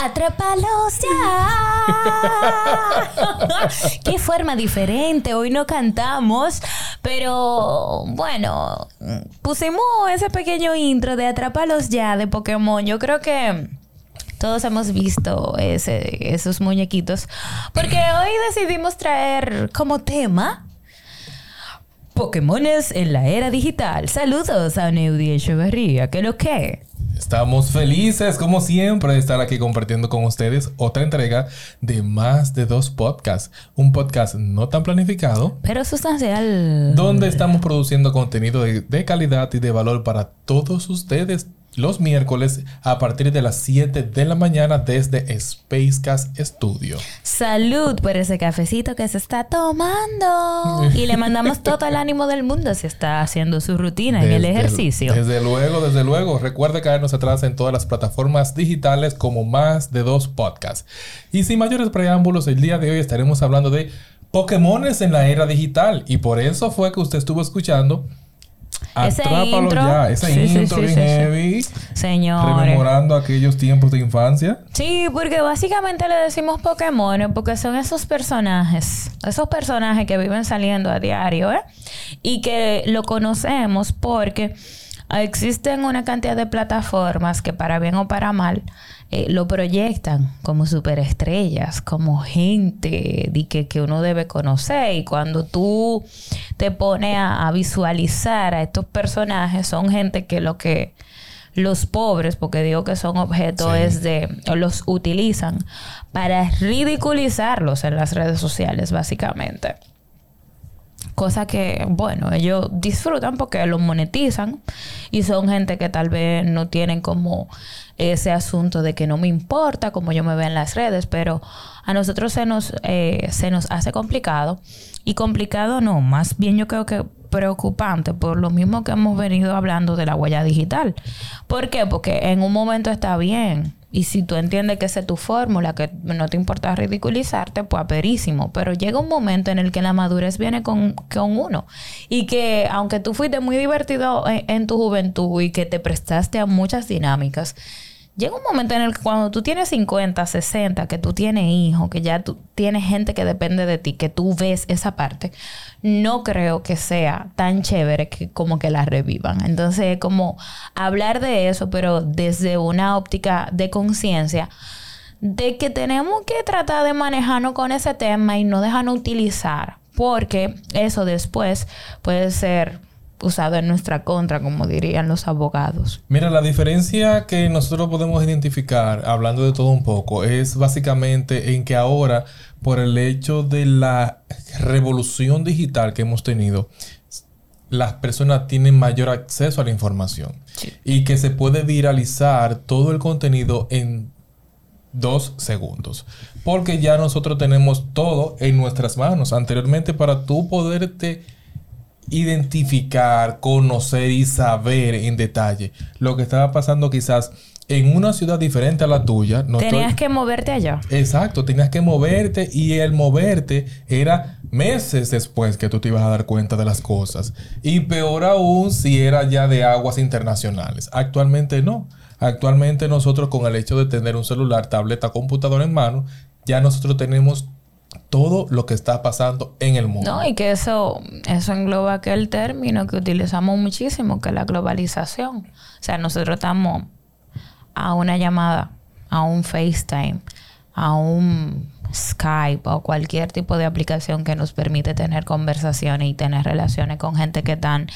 Atrápalos ya. Qué forma diferente. Hoy no cantamos, pero bueno, pusimos ese pequeño intro de Atrápalos ya de Pokémon. Yo creo que todos hemos visto ese, esos muñequitos. Porque hoy decidimos traer como tema Pokémones en la era digital. Saludos a Neudi Echeverría. ¿Qué lo que? Estamos felices, como siempre, de estar aquí compartiendo con ustedes otra entrega de más de dos podcasts. Un podcast no tan planificado, pero sustancial. Donde estamos produciendo contenido de, de calidad y de valor para todos ustedes los miércoles a partir de las 7 de la mañana desde Spacecast Studio. Salud por ese cafecito que se está tomando. Y le mandamos todo el ánimo del mundo si está haciendo su rutina en el ejercicio. Desde luego, desde luego. Recuerde caernos atrás en todas las plataformas digitales como más de dos podcasts. Y sin mayores preámbulos, el día de hoy estaremos hablando de Pokémones en la era digital. Y por eso fue que usted estuvo escuchando ese intro, ya, ese intro heavy. Señor. Rememorando aquellos tiempos de infancia. Sí, porque básicamente le decimos Pokémon porque son esos personajes, esos personajes que viven saliendo a diario, ¿eh? Y que lo conocemos porque existen una cantidad de plataformas que para bien o para mal eh, lo proyectan como superestrellas, como gente que, que, uno debe conocer. Y cuando tú te pones a, visualizar a estos personajes, son gente que lo que los pobres, porque digo que son objetos, es de, los utilizan para ridiculizarlos en las redes sociales, básicamente. Cosa que, bueno, ellos disfrutan porque los monetizan y son gente que tal vez no tienen como ese asunto de que no me importa como yo me veo en las redes, pero a nosotros se nos, eh, se nos hace complicado. Y complicado no, más bien yo creo que preocupante por lo mismo que hemos venido hablando de la huella digital. ¿Por qué? Porque en un momento está bien y si tú entiendes que esa es tu fórmula, que no te importa ridiculizarte, pues aperísimo. Pero llega un momento en el que la madurez viene con, con uno. Y que aunque tú fuiste muy divertido en, tu juventud y que te prestaste a muchas dinámicas, llega un momento en el que cuando tú tienes 50, 60, que tú tienes hijos, que ya tú tienes gente que depende de ti, que tú ves esa parte, no creo que sea tan chévere que como que la revivan. Entonces, como hablar de eso, pero desde una óptica de conciencia, de que tenemos que tratar de manejarnos con ese tema y no dejarnos utilizar, porque eso después puede ser usado en nuestra contra, como dirían los abogados. Mira, la diferencia que nosotros podemos identificar, hablando de todo un poco, es básicamente en que ahora, por el hecho de la revolución digital que hemos tenido, las personas tienen mayor acceso a la información y que se puede viralizar todo el contenido en dos segundos. Porque ya nosotros tenemos todo en nuestras manos. Anteriormente, para tú poderte identificar, conocer y saber en detalle lo que estaba pasando quizás en una ciudad diferente a la tuya. No tenías que moverte allá. Exacto, tenías que moverte y el moverte era meses después que tú te ibas a dar cuenta de las cosas. Y peor aún si era ya de aguas internacionales. Actualmente no. Actualmente nosotros con el hecho de tener un celular, tableta, computadora en mano, ya nosotros tenemos todo lo que está pasando en el mundo. No, y que eso, eso engloba aquel término que utilizamos muchísimo, que es la globalización. O sea, nosotros estamos a una llamada, a un FaceTime, a un Skype o cualquier tipo de aplicación que nos permite tener conversaciones y tener relaciones con gente que están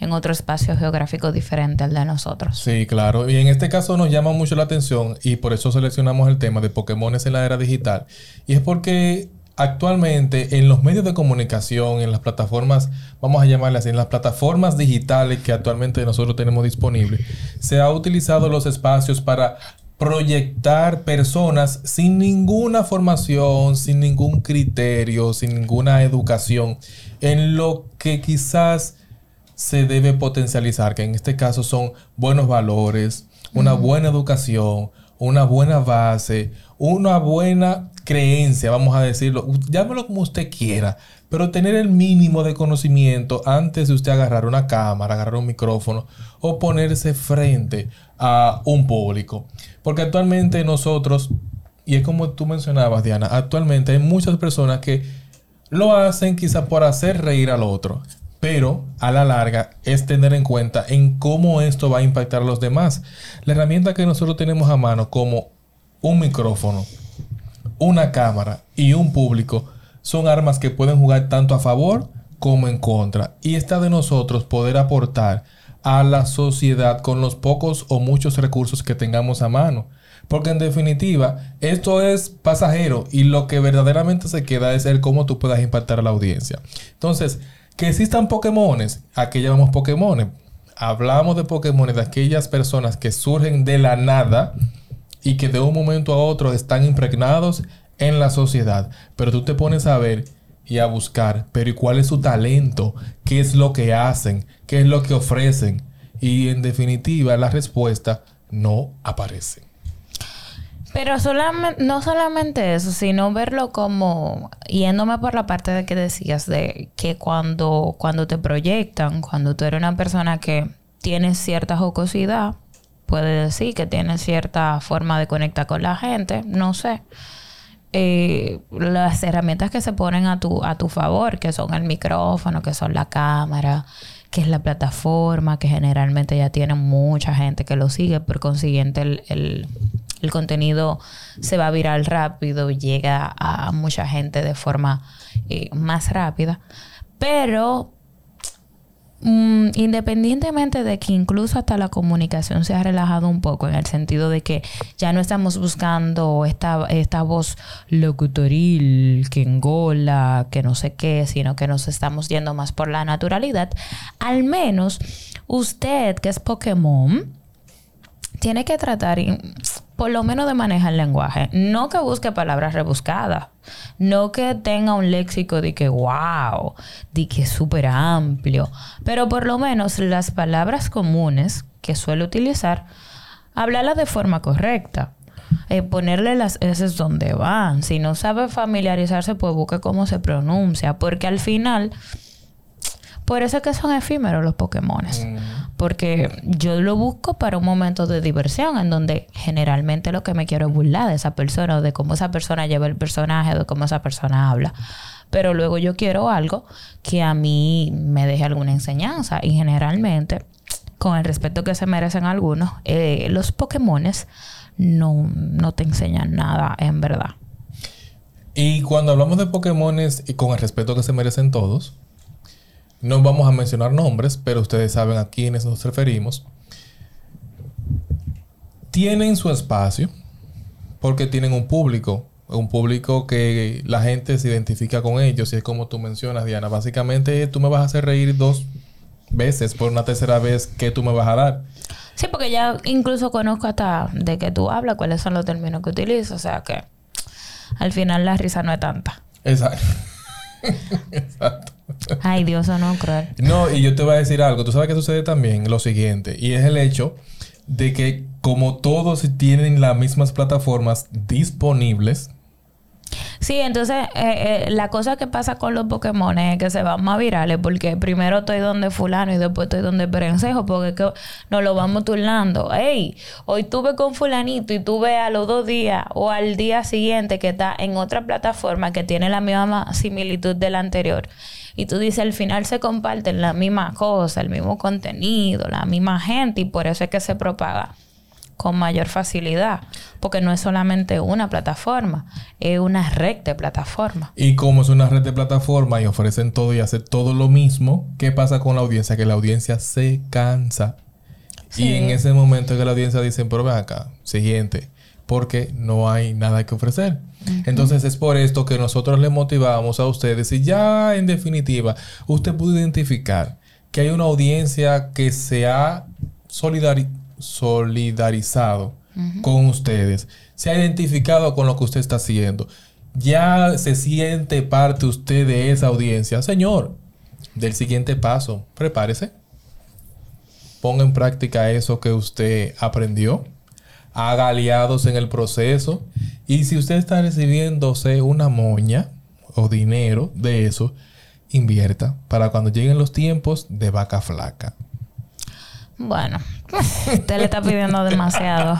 en otro espacio geográfico diferente al de nosotros. Sí, claro. Y en este caso nos llama mucho la atención y por eso seleccionamos el tema de Pokémon en la era digital. Y es porque actualmente en los medios de comunicación, en las plataformas, vamos a llamarle así, en las plataformas digitales que actualmente nosotros tenemos disponibles, se ha utilizado los espacios para proyectar personas sin ninguna formación, sin ningún criterio, sin ninguna educación, en lo que quizás se debe potencializar, que en este caso son buenos valores, una buena educación, una buena base, una buena creencia, vamos a decirlo, llámelo como usted quiera, pero tener el mínimo de conocimiento antes de usted agarrar una cámara, agarrar un micrófono o ponerse frente a un público. Porque actualmente nosotros, y es como tú mencionabas, Diana, actualmente hay muchas personas que lo hacen quizá por hacer reír al otro, pero a la larga es tener en cuenta en cómo esto va a impactar a los demás. La herramienta que nosotros tenemos a mano como un micrófono, una cámara y un público son armas que pueden jugar tanto a favor como en contra. Y está de nosotros poder aportar a la sociedad con los pocos o muchos recursos que tengamos a mano. Porque en definitiva, esto es pasajero y lo que verdaderamente se queda es el cómo tú puedas impactar a la audiencia. Entonces, que existan Pokémones, ¿a qué llamamos Pokémones? Hablamos de Pokémones de aquellas personas que surgen de la nada y que de un momento a otro están impregnados en la sociedad. Pero tú te pones a ver y a buscar, pero ¿y cuál es su talento? ¿Qué es lo que hacen? ¿Qué es lo que ofrecen? Y en definitiva la respuesta no aparece. Pero solamente, no solamente eso, sino verlo como, yéndome por la parte de que decías, de que cuando, cuando te proyectan, cuando tú eres una persona que tiene cierta jocosidad, puede decir que tiene cierta forma de conectar con la gente, no sé. Eh, las herramientas que se ponen a tu, a tu favor, que son el micrófono, que son la cámara, que es la plataforma, que generalmente ya tiene mucha gente que lo sigue, por consiguiente el, el contenido se va a viral rápido, llega a mucha gente de forma eh, más rápida. Pero Mm, independientemente de que incluso hasta la comunicación se ha relajado un poco en el sentido de que ya no estamos buscando esta, esta voz locutoril que engola, que no sé qué, sino que nos estamos yendo más por la naturalidad, al menos usted que es Pokémon, tiene que tratar por lo menos de manejar el lenguaje. No que busque palabras rebuscadas. No que tenga un léxico de que wow, de que súper amplio. Pero por lo menos las palabras comunes que suele utilizar, hablarlas de forma correcta. Eh, ponerle las S donde van. Si no sabe familiarizarse, pues busque cómo se pronuncia. Porque al final por eso es que son efímeros los Pokémon. Mm. Porque yo lo busco para un momento de diversión en donde generalmente lo que me quiero es burlar de esa persona o de cómo esa persona lleva el personaje o de cómo esa persona habla. Pero luego yo quiero algo que a mí me deje alguna enseñanza y generalmente, con el respeto que se merecen algunos, eh, los Pokémones no, no te enseñan nada en verdad. Y cuando hablamos de Pokémones y con el respeto que se merecen todos, no vamos a mencionar nombres, pero ustedes saben a quiénes nos referimos. Tienen su espacio porque tienen un público, un público que la gente se identifica con ellos y es como tú mencionas, Diana. Básicamente tú me vas a hacer reír dos veces por una tercera vez que tú me vas a dar. Sí, porque ya incluso conozco hasta de que tú hablas, cuáles son los términos que utilizas, o sea que al final la risa no es tanta. Exacto. Exacto. Ay, Dios, o no cruel. No, y yo te voy a decir algo. Tú sabes que sucede también lo siguiente. Y es el hecho de que como todos tienen las mismas plataformas disponibles, Sí, entonces eh, eh, la cosa que pasa con los Pokémon es que se van más virales porque primero estoy donde fulano y después estoy donde perencejo porque que nos lo vamos turnando. Ey, hoy tuve con fulanito y tuve a los dos días o al día siguiente que está en otra plataforma que tiene la misma similitud del anterior. Y tú dices, al final se comparten la misma cosa, el mismo contenido, la misma gente y por eso es que se propaga con mayor facilidad, porque no es solamente una plataforma, es una red de plataformas. Y como es una red de plataformas y ofrecen todo y hacen todo lo mismo, ¿qué pasa con la audiencia? Que la audiencia se cansa. Y en ese momento que la audiencia dice, pero ven acá, siguiente, porque no hay nada que ofrecer. Entonces es por esto que nosotros le motivamos a ustedes y ya en definitiva usted puede identificar que hay una audiencia que se ha solidarizado con ustedes, se ha identificado con lo que usted está haciendo, ya se siente parte usted de esa audiencia. Señor, del siguiente paso, prepárese, ponga en práctica eso que usted aprendió haga aliados en el proceso. Y si usted está recibiéndose una moña o dinero de eso, invierta para cuando lleguen los tiempos de vaca flaca. Bueno, usted le está pidiendo demasiado.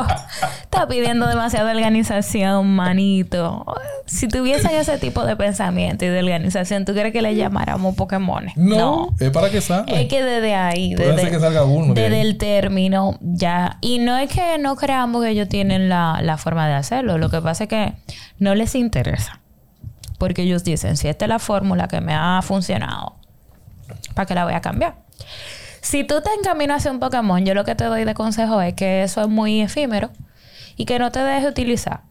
está pidiendo demasiada organización, manito. Si tuviesen ese tipo de pensamiento y de organización, ¿tú crees que le llamáramos Pokémon? No, es para que salga. Es que desde ahí, desde, que salga uno desde el término, ya. Y no es que no creamos que ellos tienen la, la forma de hacerlo. Lo que pasa es que no les interesa. Porque ellos dicen, si esta es la fórmula que me ha funcionado, ¿para qué la voy a cambiar? Si tú te encaminas hacia un Pokémon, yo lo que te doy de consejo es que eso es muy efímero y que no te dejes utilizar.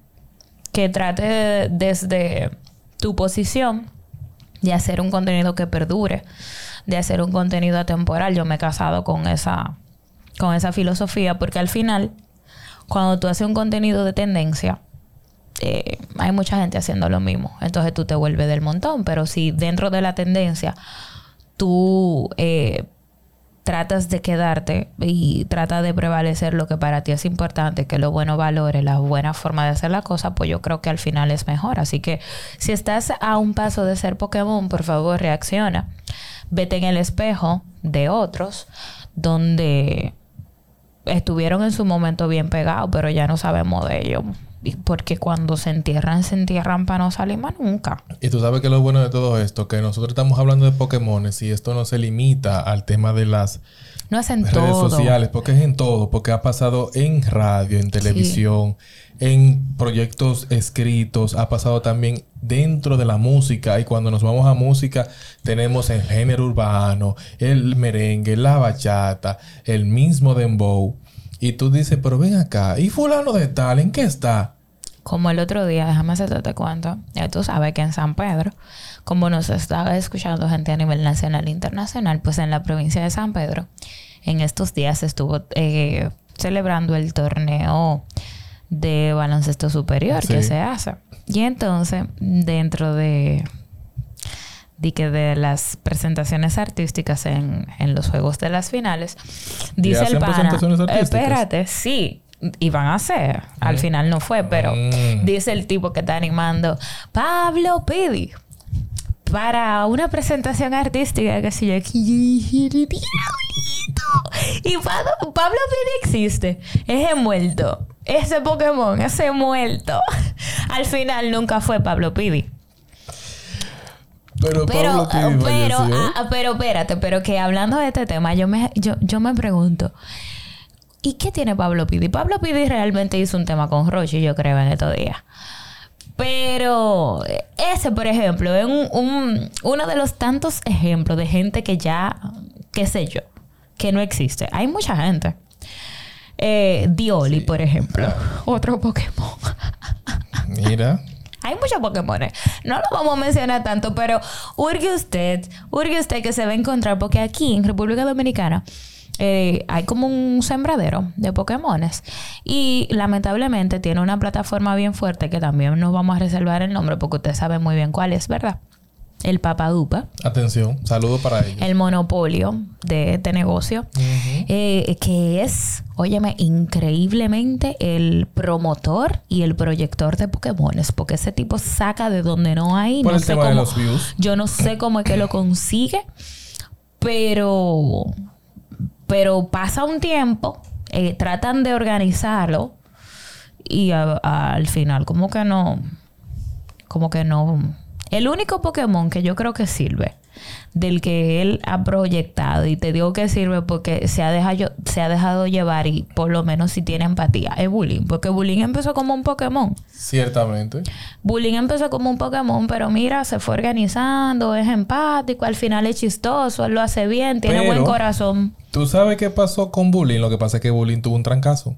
Que trate desde tu posición de hacer un contenido que perdure, de hacer un contenido atemporal. Yo me he casado con esa, con esa filosofía porque al final, cuando tú haces un contenido de tendencia, eh, hay mucha gente haciendo lo mismo. Entonces tú te vuelves del montón. Pero si dentro de la tendencia tú eh, tratas de quedarte y trata de prevalecer lo que para ti es importante, que lo bueno valore, la buena forma de hacer la cosa, pues yo creo que al final es mejor. Así que si estás a un paso de ser Pokémon, por favor reacciona. Vete en el espejo de otros donde estuvieron en su momento bien pegados, pero ya no sabemos de ellos. Porque cuando se entierran, se entierran para no salir más nunca. Y tú sabes que lo bueno de todo esto, que nosotros estamos hablando de Pokémon y esto no se limita al tema de las no es en redes sociales, porque es en todo, porque ha pasado en radio, en televisión, en proyectos escritos, ha pasado también dentro de la música. Y cuando nos vamos a música, tenemos el género urbano, el merengue, la bachata, el mismo dembow. Y tú dices, pero ven acá, ¿y fulano de tal, en qué está? Como el otro día, déjame hacerte te cuento. Ya tú sabes que en San Pedro, como nos estaba escuchando gente a nivel nacional e internacional, pues en la provincia de San Pedro, en estos días estuvo eh, celebrando el torneo de baloncesto superior que se hace. Y entonces, dentro de que de las presentaciones artísticas en, en los juegos de las finales, dice el pana, espérate, sí, iban a ser, al final no fue, pero mm. dice el tipo que está animando, Pablo Pidi, para una presentación artística que si yo y Pablo, Pablo Pidi existe, es muerto, ese Pokémon, ese muerto, al final nunca fue Pablo Pidi. Pero, pero, pero, ah, pero espérate, pero que hablando de este tema, yo me, yo, yo me pregunto, ¿y qué tiene Pablo Pidi? Pablo Pidi realmente hizo un tema con Roche, yo creo, en estos días. Pero ese, por ejemplo, es un, uno de los tantos ejemplos de gente que ya, qué sé yo, que no existe. Hay mucha gente. Eh, Dioli, por ejemplo. Otro Pokémon. Mira. Hay muchos Pokémon. No lo vamos a mencionar tanto, pero urge usted, urge usted que se va a encontrar, porque aquí en República Dominicana eh, hay como un sembradero de Pokémones. Y lamentablemente tiene una plataforma bien fuerte que también nos vamos a reservar el nombre porque usted sabe muy bien cuál es, ¿verdad? el Papadupa. Atención, saludo para ellos. El monopolio de este negocio, eh, que es, óyeme, increíblemente el promotor y el proyector de Pokémones, porque ese tipo saca de donde no hay. Por no el sé tema cómo, de los views. Yo no sé cómo es que lo consigue, pero, pero pasa un tiempo, eh, tratan de organizarlo y al final como que no, como que no. El único Pokémon que yo creo que sirve del que él ha proyectado y te digo que sirve porque se ha dejado se ha dejado llevar y por lo menos si tiene empatía es bullying porque bullying empezó como un Pokémon. Ciertamente. Bullying empezó como un Pokémon pero mira se fue organizando es empático al final es chistoso él lo hace bien tiene buen corazón. tú sabes qué pasó con bullying lo que pasa es que bullying tuvo un trancazo.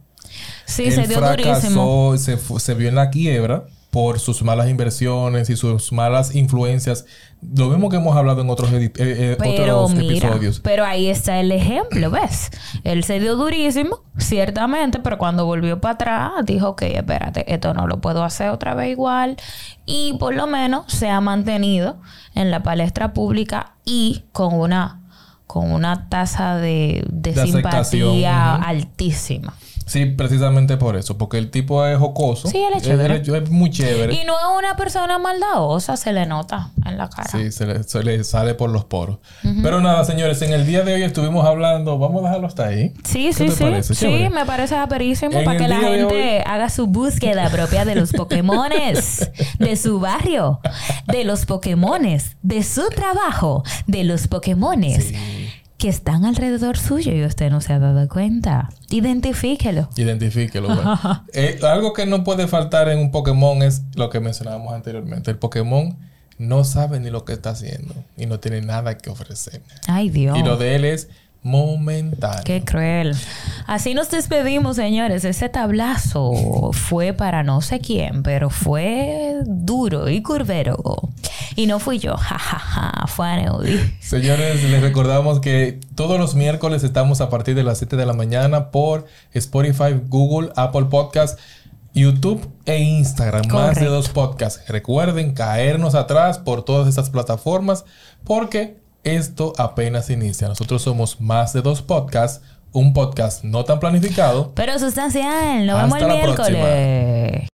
Sí se dio durísimo. se, se vio en la quiebra por sus malas inversiones y sus malas influencias. Lo mismo que hemos hablado en otros, eh, eh, pero, episodios. Pero ahí está el ejemplo, ¿ves? Él se dio durísimo, ciertamente, pero cuando volvió para atrás dijo, ok, espérate, esto no lo puedo hacer otra vez igual. Y por lo menos se ha mantenido en la palestra pública y con una con una tasa de, simpatía altísima. Sí, precisamente por eso, porque el tipo es jocoso. Sí, él es chévere. es muy chévere. Y no es una persona maldadosa, se le nota en la cara. Sí, se le, sale por los poros. Pero nada, señores, en el día de hoy estuvimos hablando, vamos a dejarlo hasta ahí. Sí, sí, sí. Sí, me parece aperísimo para que la gente haga su búsqueda propia de los Pokémones, de su barrio, de los Pokémones, de su trabajo, de los Pokémones. Sí que están alrededor suyo y usted no se ha dado cuenta. Identifíquelo. Identifíquelo. Eh, algo que no puede faltar en un Pokémon es lo que mencionábamos anteriormente. El Pokémon no sabe ni lo que está haciendo y no tiene nada que ofrecer. Ay, Dios. Y lo de él es momentáneo. Qué cruel. Así nos despedimos, señores. Ese tablazo fue para no sé quién, pero fue duro y curvero. Y no fui yo, jajaja, Señores, les recordamos que todos los miércoles estamos a partir de las 7 de la mañana por Spotify, Google, Apple Podcast. YouTube e Instagram, más de dos podcasts. Recuerden caernos atrás por todas estas plataformas porque esto apenas inicia. Nosotros somos más de dos podcasts, un podcast no tan planificado. Pero sustancial. Nos vemos el miércoles.